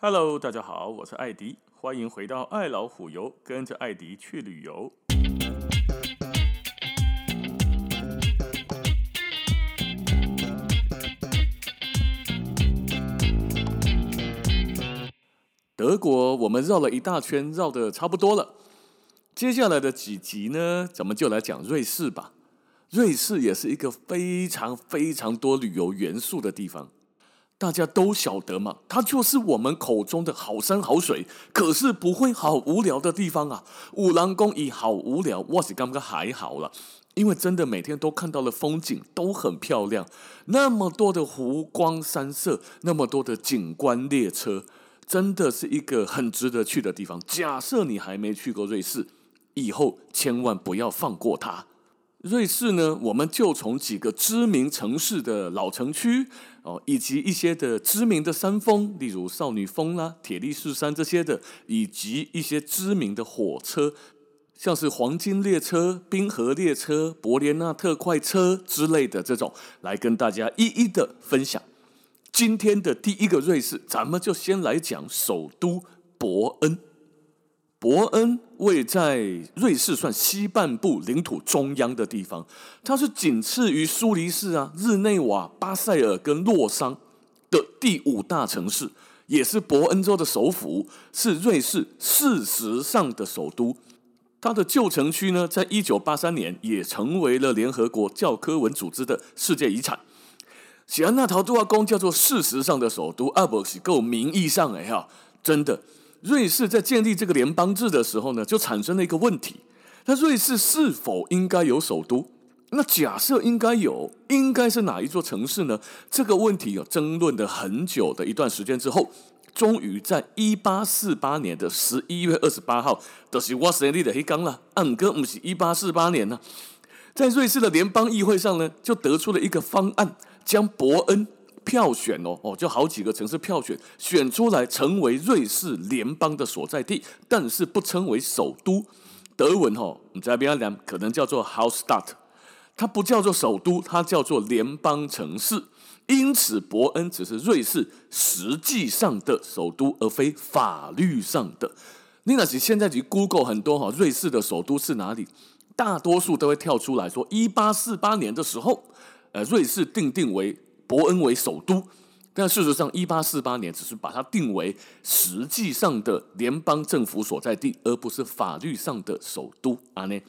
Hello，大家好，我是艾迪，欢迎回到爱老虎游，跟着艾迪去旅游。德国，我们绕了一大圈，绕的差不多了。接下来的几集呢，咱们就来讲瑞士吧。瑞士也是一个非常非常多旅游元素的地方，大家都晓得嘛，它就是我们口中的好山好水，可是不会好无聊的地方啊。五郎公以好无聊，我是刚刚还好了，因为真的每天都看到了风景，都很漂亮，那么多的湖光山色，那么多的景观列车，真的是一个很值得去的地方。假设你还没去过瑞士，以后千万不要放过它。瑞士呢，我们就从几个知名城市的老城区哦，以及一些的知名的山峰，例如少女峰啦、铁力士山这些的，以及一些知名的火车，像是黄金列车、冰河列车、伯连纳特快车之类的这种，来跟大家一一的分享。今天的第一个瑞士，咱们就先来讲首都伯恩。伯恩位在瑞士算西半部领土中央的地方，它是仅次于苏黎世啊、日内瓦、巴塞尔跟洛桑的第五大城市，也是伯恩州的首府，是瑞士事实上的首都。它的旧城区呢，在一九八三年也成为了联合国教科文组织的世界遗产。喜安娜陶杜阿宫叫做事实上的首都，而不是够名义上哎哈，真的。瑞士在建立这个联邦制的时候呢，就产生了一个问题：那瑞士是否应该有首都？那假设应该有，应该是哪一座城市呢？这个问题有争论了很久的一段时间之后，终于在一八四八年的十一月二十八号，就是我生日的黑刚了。俺哥不是一八四八年呢，在瑞士的联邦议会上呢，就得出了一个方案，将伯恩。票选哦哦，就好几个城市票选选出来成为瑞士联邦的所在地，但是不称为首都。德文哦，你在边讲可能叫做 Hauptstadt，它不叫做首都，它叫做联邦城市。因此，伯恩只是瑞士实际上的首都，而非法律上的。你那是现在去 Google 很多哈，瑞士的首都是哪里？大多数都会跳出来说，一八四八年的时候，呃，瑞士定定为。伯恩为首都，但事实上，一八四八年只是把它定为实际上的联邦政府所在地，而不是法律上的首都啊。呢，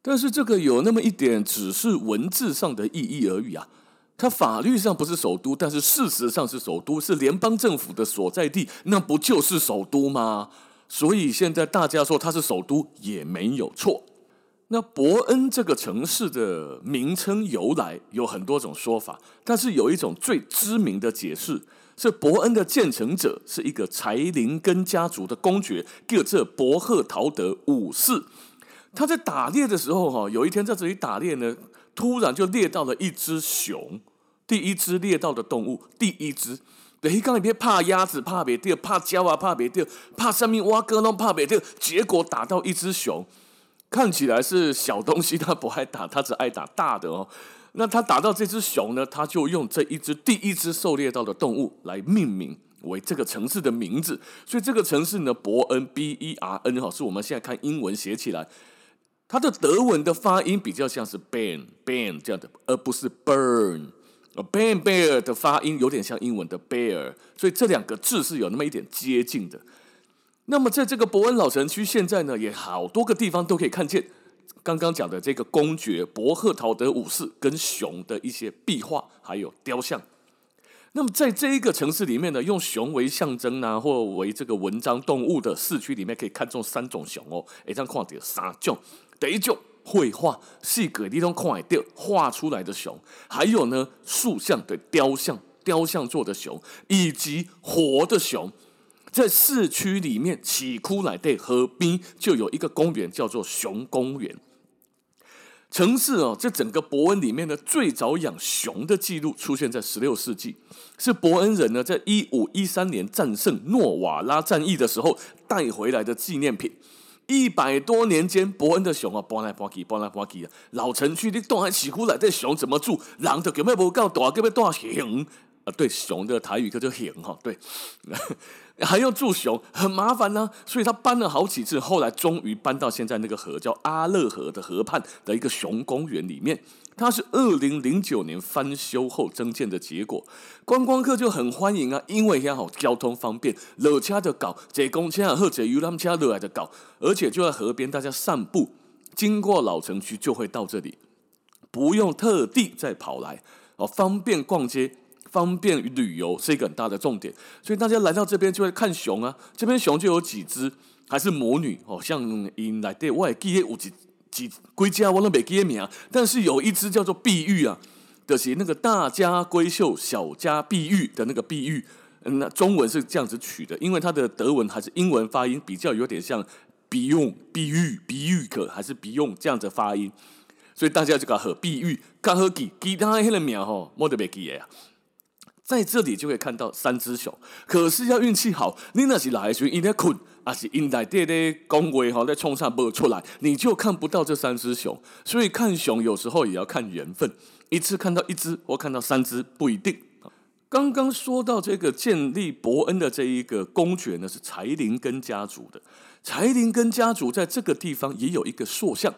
但是这个有那么一点，只是文字上的意义而已啊。它法律上不是首都，但是事实上是首都，是联邦政府的所在地，那不就是首都吗？所以现在大家说它是首都也没有错。那伯恩这个城市的名称由来有很多种说法，但是有一种最知名的解释是伯恩的建成者是一个柴林根家族的公爵，叫这伯赫陶德五世。他在打猎的时候，哈，有一天在这里打猎呢，突然就猎到了一只熊，第一只猎到的动物，第一只。等于刚才别怕鸭子，怕别掉，怕鸟啊，怕别掉，怕上面挖哥弄怕别掉，结果打到一只熊。看起来是小东西，他不爱打，他只爱打大的哦。那他打到这只熊呢，他就用这一只第一只狩猎到的动物来命名为这个城市的名字。所以这个城市呢，伯恩 B E R N 哈，是我们现在看英文写起来，它的德文的发音比较像是 Ben Ben 这样的，而不是 Burn。Ben Bear 的发音有点像英文的 Bear，所以这两个字是有那么一点接近的。那么，在这个伯恩老城区，现在呢，也好多个地方都可以看见刚刚讲的这个公爵伯赫陶德五世跟熊的一些壁画，还有雕像。那么，在这一个城市里面呢，用熊为象征啊，或为这个文章动物的市区里面，可以看中三种熊。哦。哎，这样看到三种，第一种绘画，细格地方看到画出来的熊；还有呢，塑像的雕像，雕像做的熊，以及活的熊。在市区里面，起窟来对河边就有一个公园，叫做熊公园。城市哦，这整个伯恩里面的，最早养熊的记录出现在十六世纪，是伯恩人呢在一五一三年战胜诺瓦拉战役的时候带回来的纪念品。一百多年间，伯恩的熊啊，搬来搬去，搬来搬去啊，老城区的都还起窟来对熊怎么住？人就根本不够大，根本大熊。啊，对，熊的台语叫做熊哈，对，还要住熊，很麻烦呢、所以他搬了好几次，后来终于搬到现在那个河叫阿勒河的河畔的一个熊公园里面。它是二零零九年翻修后增建的结果，观光客就很欢迎啊，因为也好交通方便，落车就搞，坐公车或者游览车落来就搞，而且就在河边，大家散步经过老城区就会到这里，不用特地再跑来哦，方便逛街。方便旅游是一个很大的重点，所以大家来到这边就会看熊啊。这边熊就有几只，还是母女哦，像因来对外记得有几几归家，我都没记得名。但是有一只叫做碧玉啊，就是那个大家闺秀小家碧玉的那个碧玉，嗯，那中文是这样子取的，因为它的德文还是英文发音比较有点像碧用碧玉碧玉可还是碧用这样子发音，所以大家就搞和碧玉，刚好记其他那个名吼，我都没记呀。在这里就会看到三只熊，可是要运气好，你那是来时一天困，还是因在爹爹恭维哈在冲上不出来，你就看不到这三只熊。所以看熊有时候也要看缘分，一次看到一只或看到三只不一定。刚刚说到这个建立伯恩的这一个公爵呢，是柴林根家族的。柴林根家族在这个地方也有一个塑像。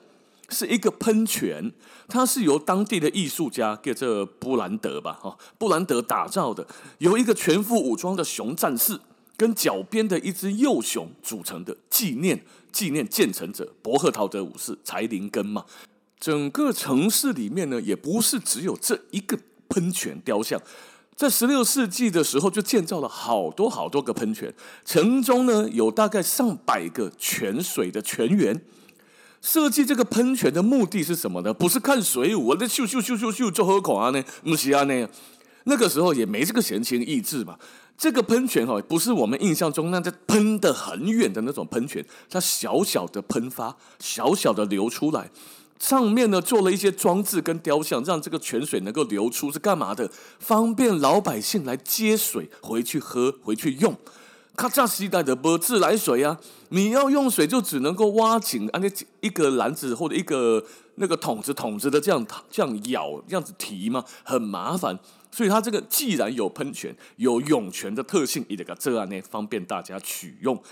是一个喷泉，它是由当地的艺术家叫这布兰德吧，哈，布兰德打造的，由一个全副武装的熊战士跟脚边的一只幼熊组成的，纪念纪念建成者伯赫陶德五世柴林根嘛。整个城市里面呢，也不是只有这一个喷泉雕像，在十六世纪的时候就建造了好多好多个喷泉，城中呢有大概上百个泉水的泉源。设计这个喷泉的目的是什么呢？不是看水舞，那咻咻咻咻咻就喝口啊呢？不是啊呢？那个时候也没这个闲情逸致嘛。这个喷泉哈，不是我们印象中那在喷得很远的那种喷泉，它小小的喷发，小小的流出来，上面呢做了一些装置跟雕像，让这个泉水能够流出，是干嘛的？方便老百姓来接水回去喝，回去用。咔嚓时代的没自来水啊！你要用水就只能够挖井，啊，那一个篮子或者一个那个桶子桶子的这样这样舀这样子提嘛，很麻烦。所以它这个既然有喷泉，有涌泉的特性，也得个这样呢，方便大家取用。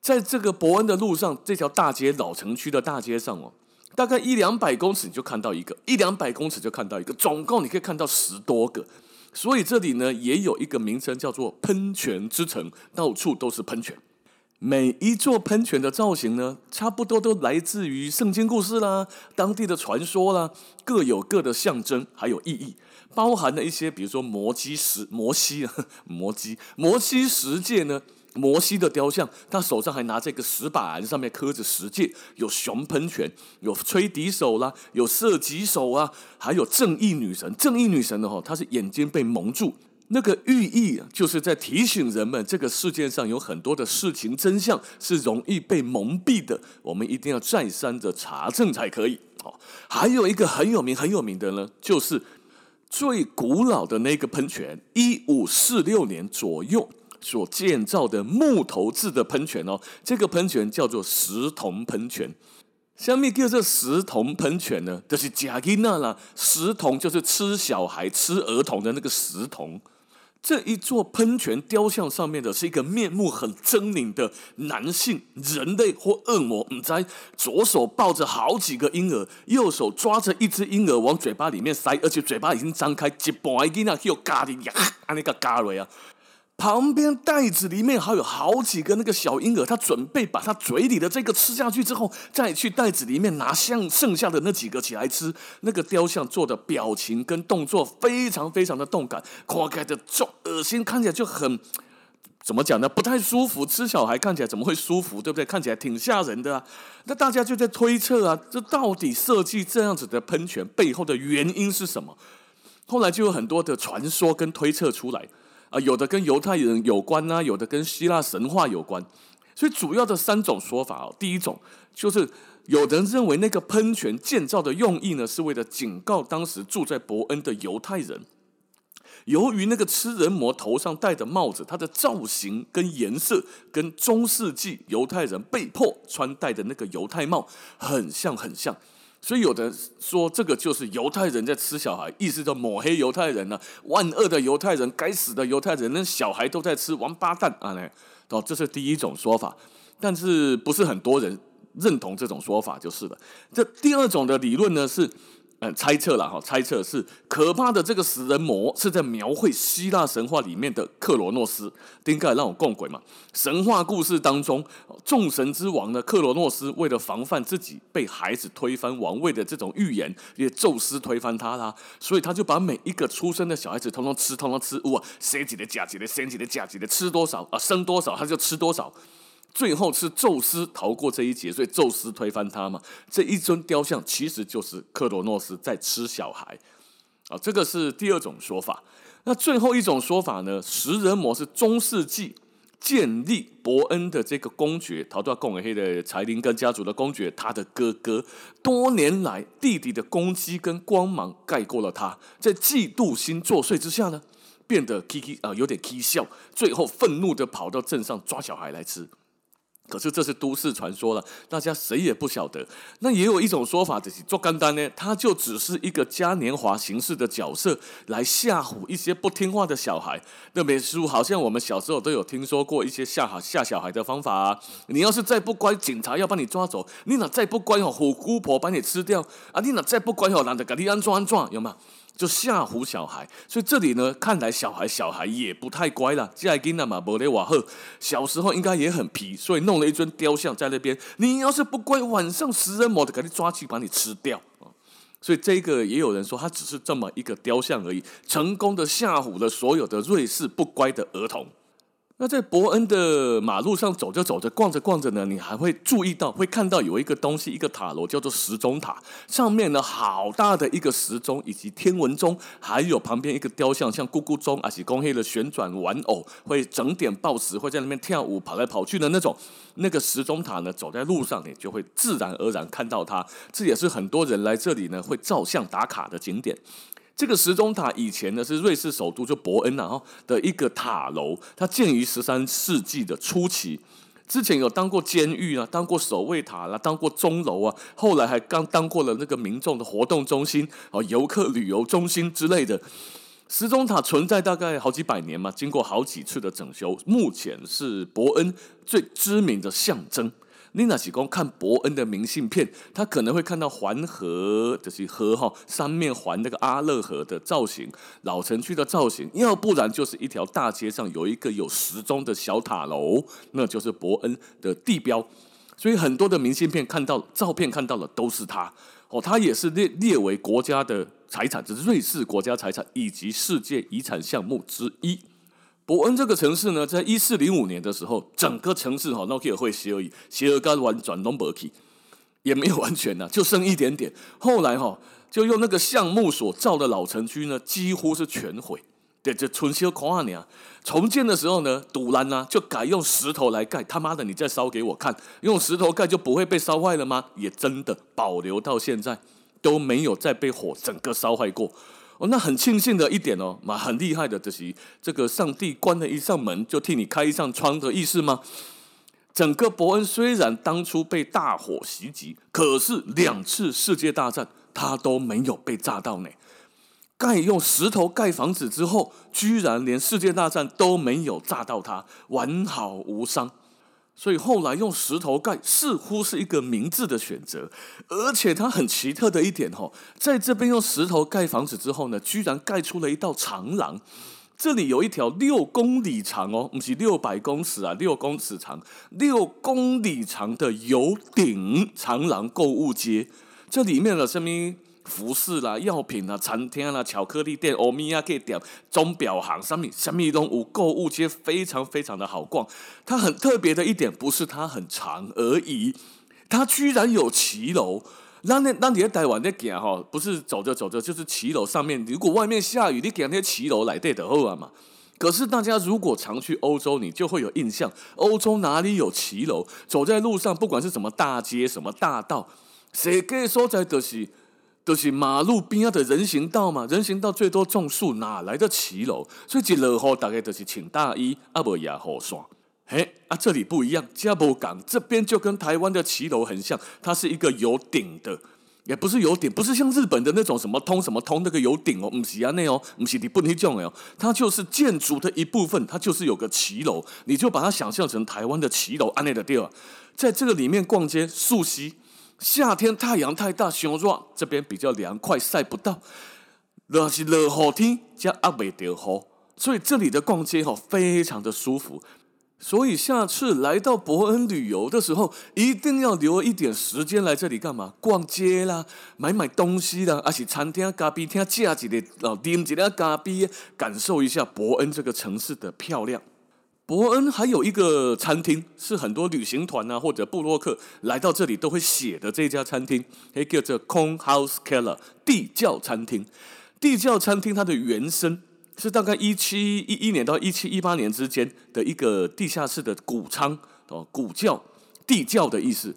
在这个伯恩的路上，这条大街老城区的大街上哦，大概一两百公尺你就看到一个，一两百公尺就看到一个，总共你可以看到十多个。所以这里呢，也有一个名称叫做喷泉之城，到处都是喷泉。每一座喷泉的造型呢，差不多都来自于圣经故事啦、当地的传说啦，各有各的象征还有意义，包含了一些，比如说摩西石摩西，摩西摩西十诫呢。摩西的雕像，他手上还拿着一个石板，上面刻着十诫，有熊喷泉，有吹笛手啦，有射击手啊，还有正义女神。正义女神的话，她是眼睛被蒙住，那个寓意就是在提醒人们，这个世界上有很多的事情真相是容易被蒙蔽的，我们一定要再三的查证才可以。哦，还有一个很有名很有名的呢，就是最古老的那个喷泉，一五四六年左右。所建造的木头制的喷泉哦，这个喷泉叫做石铜喷泉。下面叫做石铜喷泉呢，就是假吉那啦。石铜就是吃小孩、吃儿童的那个石铜。这一座喷泉雕像上面的是一个面目很狰狞的男性，人类或恶魔，唔知左手抱着好几个婴儿，右手抓着一只婴儿往嘴巴里面塞，而且嘴巴已经张开，一半已经那有咖喱呀，那个咖喱啊。旁边袋子里面还有好几个那个小婴儿，他准备把他嘴里的这个吃下去之后，再去袋子里面拿像剩下的那几个起来吃。那个雕像做的表情跟动作非常非常的动感，夸开的就恶心，看起来就很怎么讲呢？不太舒服。吃小孩看起来怎么会舒服？对不对？看起来挺吓人的啊。那大家就在推测啊，这到底设计这样子的喷泉背后的原因是什么？后来就有很多的传说跟推测出来。啊，有的跟犹太人有关啊，有的跟希腊神话有关，所以主要的三种说法哦。第一种就是有人认为那个喷泉建造的用意呢，是为了警告当时住在伯恩的犹太人，由于那个吃人魔头上戴的帽子，它的造型跟颜色跟中世纪犹太人被迫穿戴的那个犹太帽很像很像。所以有的说这个就是犹太人在吃小孩，意思叫抹黑犹太人呢、万恶的犹太人，该死的犹太人，那小孩都在吃，王八蛋啊！呢，哦，这是第一种说法，但是不是很多人认同这种说法就是了。这第二种的理论呢是。猜测了哈，猜测是可怕的这个食人魔是在描绘希腊神话里面的克罗诺斯，应该让我共鬼嘛。神话故事当中，众神之王呢，克罗诺斯为了防范自己被孩子推翻王位的这种预言，因为宙斯推翻他啦，所以他就把每一个出生的小孩子通通吃，通通吃，哇，谁几的假几的，谁几的假几的，吃多少啊，生多少他就吃多少。最后是宙斯逃过这一劫，所以宙斯推翻他嘛。这一尊雕像其实就是克罗诺斯在吃小孩啊，这个是第二种说法。那最后一种说法呢？食人魔是中世纪建立伯恩的这个公爵，逃到贡尔黑的柴林根家族的公爵，他的哥哥，多年来弟弟的攻击跟光芒盖过了他，在嫉妒心作祟之下呢，变得 k i 啊有点 K 笑，最后愤怒的跑到镇上抓小孩来吃。可是这是都市传说了，大家谁也不晓得。那也有一种说法，就是做干单呢，他就只是一个嘉年华形式的角色，来吓唬一些不听话的小孩。那本书好像我们小时候都有听说过一些吓吓吓小孩的方法啊。你要是再不乖，警察要把你抓走；你哪再不乖哦，虎姑婆把你吃掉啊！你哪再不乖哦，懒得给你安装安装，有吗？就吓唬小孩，所以这里呢，看来小孩小孩也不太乖了。这囡仔嘛，无咧瓦赫，小时候应该也很皮，所以弄了一尊雕像在那边。你要是不乖，晚上食人魔就给你抓去把你吃掉。所以这个也有人说，他只是这么一个雕像而已，成功的吓唬了所有的瑞士不乖的儿童。那在伯恩的马路上走着走着，逛着逛着呢，你还会注意到，会看到有一个东西，一个塔楼叫做时钟塔，上面呢好大的一个时钟，以及天文钟，还有旁边一个雕像，像咕咕钟啊，是公黑的旋转玩偶，会整点报时，会在那边跳舞，跑来跑去的那种。那个时钟塔呢，走在路上，你就会自然而然看到它。这也是很多人来这里呢会照相打卡的景点。这个时钟塔以前呢是瑞士首都就伯恩啊的一个塔楼，它建于十三世纪的初期，之前有当过监狱啊，当过守卫塔啦，当过钟楼啊，后来还刚当过了那个民众的活动中心啊，游客旅游中心之类的。时钟塔存在大概好几百年嘛，经过好几次的整修，目前是伯恩最知名的象征。你那是讲看伯恩的明信片，他可能会看到环河，就是河哈，三面环那个阿勒河的造型，老城区的造型，要不然就是一条大街上有一个有时钟的小塔楼，那就是伯恩的地标。所以很多的明信片看到照片看到的都是它哦，它也是列列为国家的财产，就是瑞士国家财产以及世界遗产项目之一。伯恩这个城市呢，在一四零五年的时候，整个城市哈，诺基尔会协而已，协而干完转东伯基，也没有完全呐，就剩一点点。后来哈，就用那个橡木所造的老城区呢，几乎是全毁。对，这春修孔阿尼啊，重建的时候呢，堵拦呢，就改用石头来盖。他妈的，你再烧给我看，用石头盖就不会被烧坏了吗？也真的保留到现在都没有再被火整个烧坏过。那很庆幸的一点哦，嘛很厉害的，就是这个上帝关了一扇门，就替你开一扇窗的意思吗？整个伯恩虽然当初被大火袭击，可是两次世界大战他都没有被炸到呢。盖用石头盖房子之后，居然连世界大战都没有炸到他，完好无伤。所以后来用石头盖似乎是一个明智的选择，而且它很奇特的一点吼，在这边用石头盖房子之后呢，居然盖出了一道长廊。这里有一条六公里长哦，不是六百公尺啊，六公尺长，六公里长的有顶长廊购物街。这里面的什么？服饰啦、药品啦、餐厅啦、巧克力店、欧米亚给店、钟表行，上面什么东西，购物街非常非常的好逛。它很特别的一点，不是它很长而已，它居然有骑楼。那那那你在台湾在行哈，不是走着走着就是骑楼上面。如果外面下雨，你行那些骑楼来对的好啊嘛。可是大家如果常去欧洲，你就会有印象，欧洲哪里有骑楼？走在路上，不管是什么大街、什么大道，谁可以说在的是？都是马路边的人行道嘛，人行道最多种树，哪来的骑楼？所以一落雨大概就是穿大衣，啊不也好爽。嘿，啊这里不一样，加博港这边就跟台湾的骑楼很像，它是一个有顶的，也不是有顶，不是像日本的那种什么通什么通那个有顶哦，不是啊那哦，不是你不能这样哦，它就是建筑的一部分，它就是有个骑楼，你就把它想象成台湾的骑楼安内的地儿，在这个里面逛街，溯溪，夏天太阳太大，熊热，这边比较凉快，晒不到，若是热好天加阿未得好，所以这里的逛街哈非常的舒服。所以下次来到伯恩旅游的时候，一定要留一点时间来这里干嘛？逛街啦，买买东西啦，而且餐厅咖啡厅价几的哦，点几的咖啡，感受一下伯恩这个城市的漂亮。伯恩还有一个餐厅，是很多旅行团啊或者布洛克来到这里都会写的这家餐厅，也叫做 Kong House Keller 地窖餐厅。地窖餐厅它的原声。是大概一七一一年到一七一八年之间的一个地下室的谷仓哦，谷窖、地窖的意思。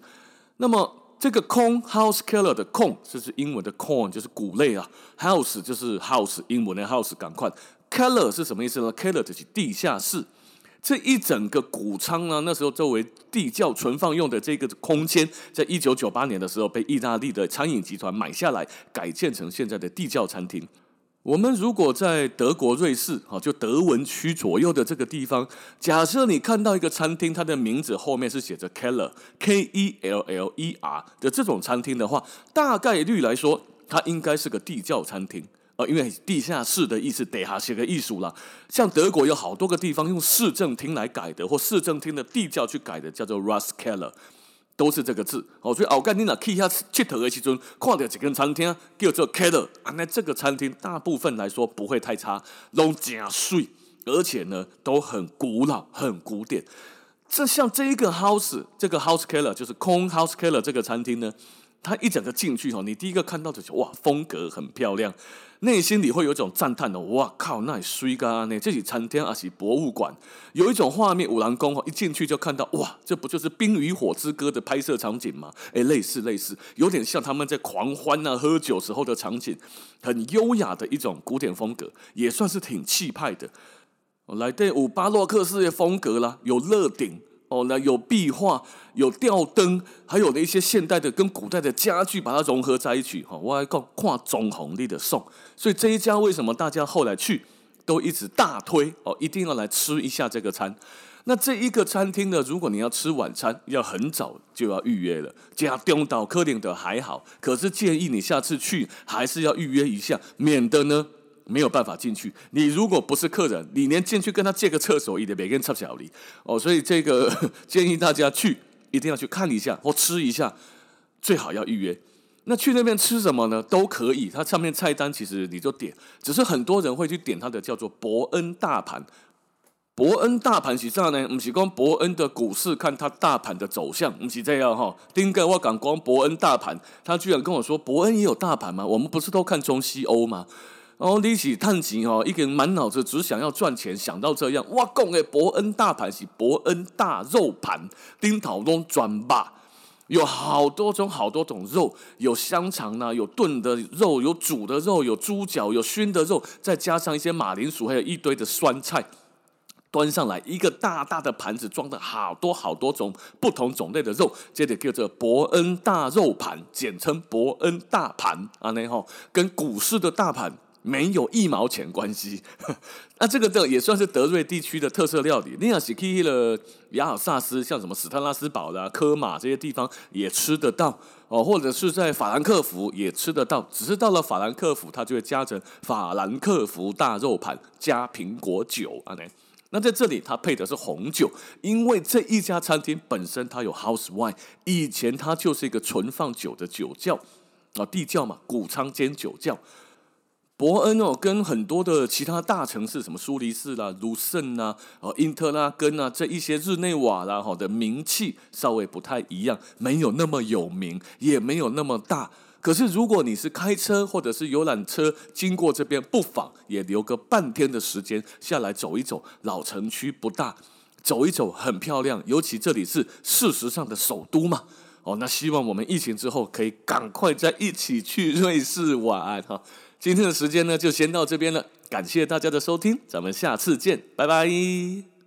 那么这个 Con house keller 的 corn 就是英文的 corn，就是谷类啊。house 就是 house，英文的 house，赶快。keller 是什么意思呢？keller 就是地下室。这一整个谷仓呢，那时候作为地窖存放用的这个空间，在一九九八年的时候被意大利的餐饮集团买下来，改建成现在的地窖餐厅。我们如果在德国、瑞士，哈，就德文区左右的这个地方，假设你看到一个餐厅，它的名字后面是写着 Keller（K-E-L-L-E-R） 的这种餐厅的话，大概率来说，它应该是个地窖餐厅，呃，因为地下室的意思，得哈写个艺术啦。像德国有好多个地方用市政厅来改的，或市政厅的地窖去改的，叫做 Ratskeller。都是这个字哦，所以奥干尼娜去下去头的时阵，看到一间餐厅叫做 Keller 啊，那这个餐厅大部分来说不会太差，都加水，而且呢都很古老、很古典。这像这一个 house，这个 house Keller 就是空 house Keller 这个餐厅呢。他一整个进去哈，你第一个看到的就哇，风格很漂亮，内心里会有一种赞叹的，哇靠，那水咖呢？这是餐厅还是博物馆？有一种画面，五郎宫哈，一进去就看到哇，这不就是《冰与火之歌》的拍摄场景吗？哎，类似类似，有点像他们在狂欢啊、喝酒时候的场景，很优雅的一种古典风格，也算是挺气派的。来对，有巴洛克式的风格啦，有乐顶。哦，那有壁画，有吊灯，还有的一些现代的跟古代的家具，把它融合在一起。哈，我还讲跨中红利的送，所以这一家为什么大家后来去都一直大推哦，一定要来吃一下这个餐。那这一个餐厅呢，如果你要吃晚餐，要很早就要预约了。加东岛科林的还好，可是建议你下次去还是要预约一下，免得呢。没有办法进去。你如果不是客人，你连进去跟他借个厕所，也得每个人插小礼哦。所以这个 建议大家去，一定要去看一下或吃一下，最好要预约。那去那边吃什么呢？都可以，它上面菜单其实你就点，只是很多人会去点它的叫做伯恩大盘。伯恩大盘是啥呢？不是讲伯恩的股市看它大盘的走向，不是这样哈。丁哥，我讲光伯恩大盘，他居然跟我说伯恩也有大盘吗？我们不是都看中西欧吗？哦，你是探钱哦，一个人满脑子只想要赚钱，想到这样，我讲的伯恩大盘是伯恩大肉盘，丁头拢转吧，有好多种好多种肉，有香肠呐，有炖的肉，有煮的肉，有猪脚，有熏的肉，再加上一些马铃薯，还有一堆的酸菜，端上来一个大大的盘子，装的好多好多种不同种类的肉，这里叫做伯恩大肉盘，简称伯恩大盘啊，那吼跟股市的大盘。没有一毛钱关系，那这个这也算是德瑞地区的特色料理。你要是去了亚尔萨斯，像什么史特拉斯堡啦、科马这些地方也吃得到哦，或者是在法兰克福也吃得到。只是到了法兰克福，它就会加成法兰克福大肉盘加苹果酒啊。那在这里它配的是红酒，因为这一家餐厅本身它有 house wine，以前它就是一个存放酒的酒窖啊，地窖嘛，谷仓兼酒窖。伯恩哦，跟很多的其他大城市，什么苏黎世啦、卢森呐、哦、因特拉根啊，这一些日内瓦啦，哈的名气稍微不太一样，没有那么有名，也没有那么大。可是如果你是开车或者是游览车经过这边，不妨也留个半天的时间下来走一走。老城区不大，走一走很漂亮，尤其这里是事实上的首都嘛。哦，那希望我们疫情之后可以赶快再一起去瑞士玩哈。今天的时间呢，就先到这边了。感谢大家的收听，咱们下次见，拜拜。